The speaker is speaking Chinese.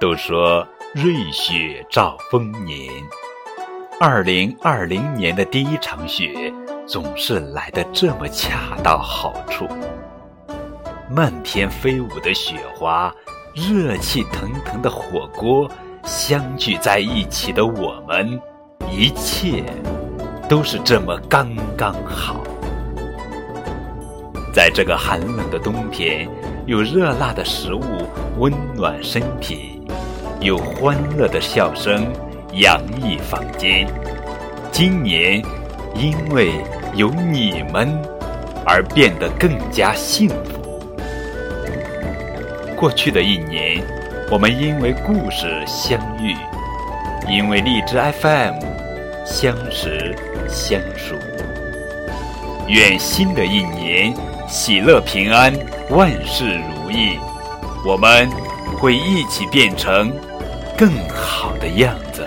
都说瑞雪兆丰年，二零二零年的第一场雪总是来得这么恰到好处。漫天飞舞的雪花，热气腾腾的火锅，相聚在一起的我们，一切都是这么刚刚好。在这个寒冷的冬天，有热辣的食物温暖身体，有欢乐的笑声洋溢房间。今年，因为有你们，而变得更加幸福。过去的一年，我们因为故事相遇，因为荔枝 FM 相识相熟。愿新的一年喜乐平安，万事如意。我们会一起变成更好的样子。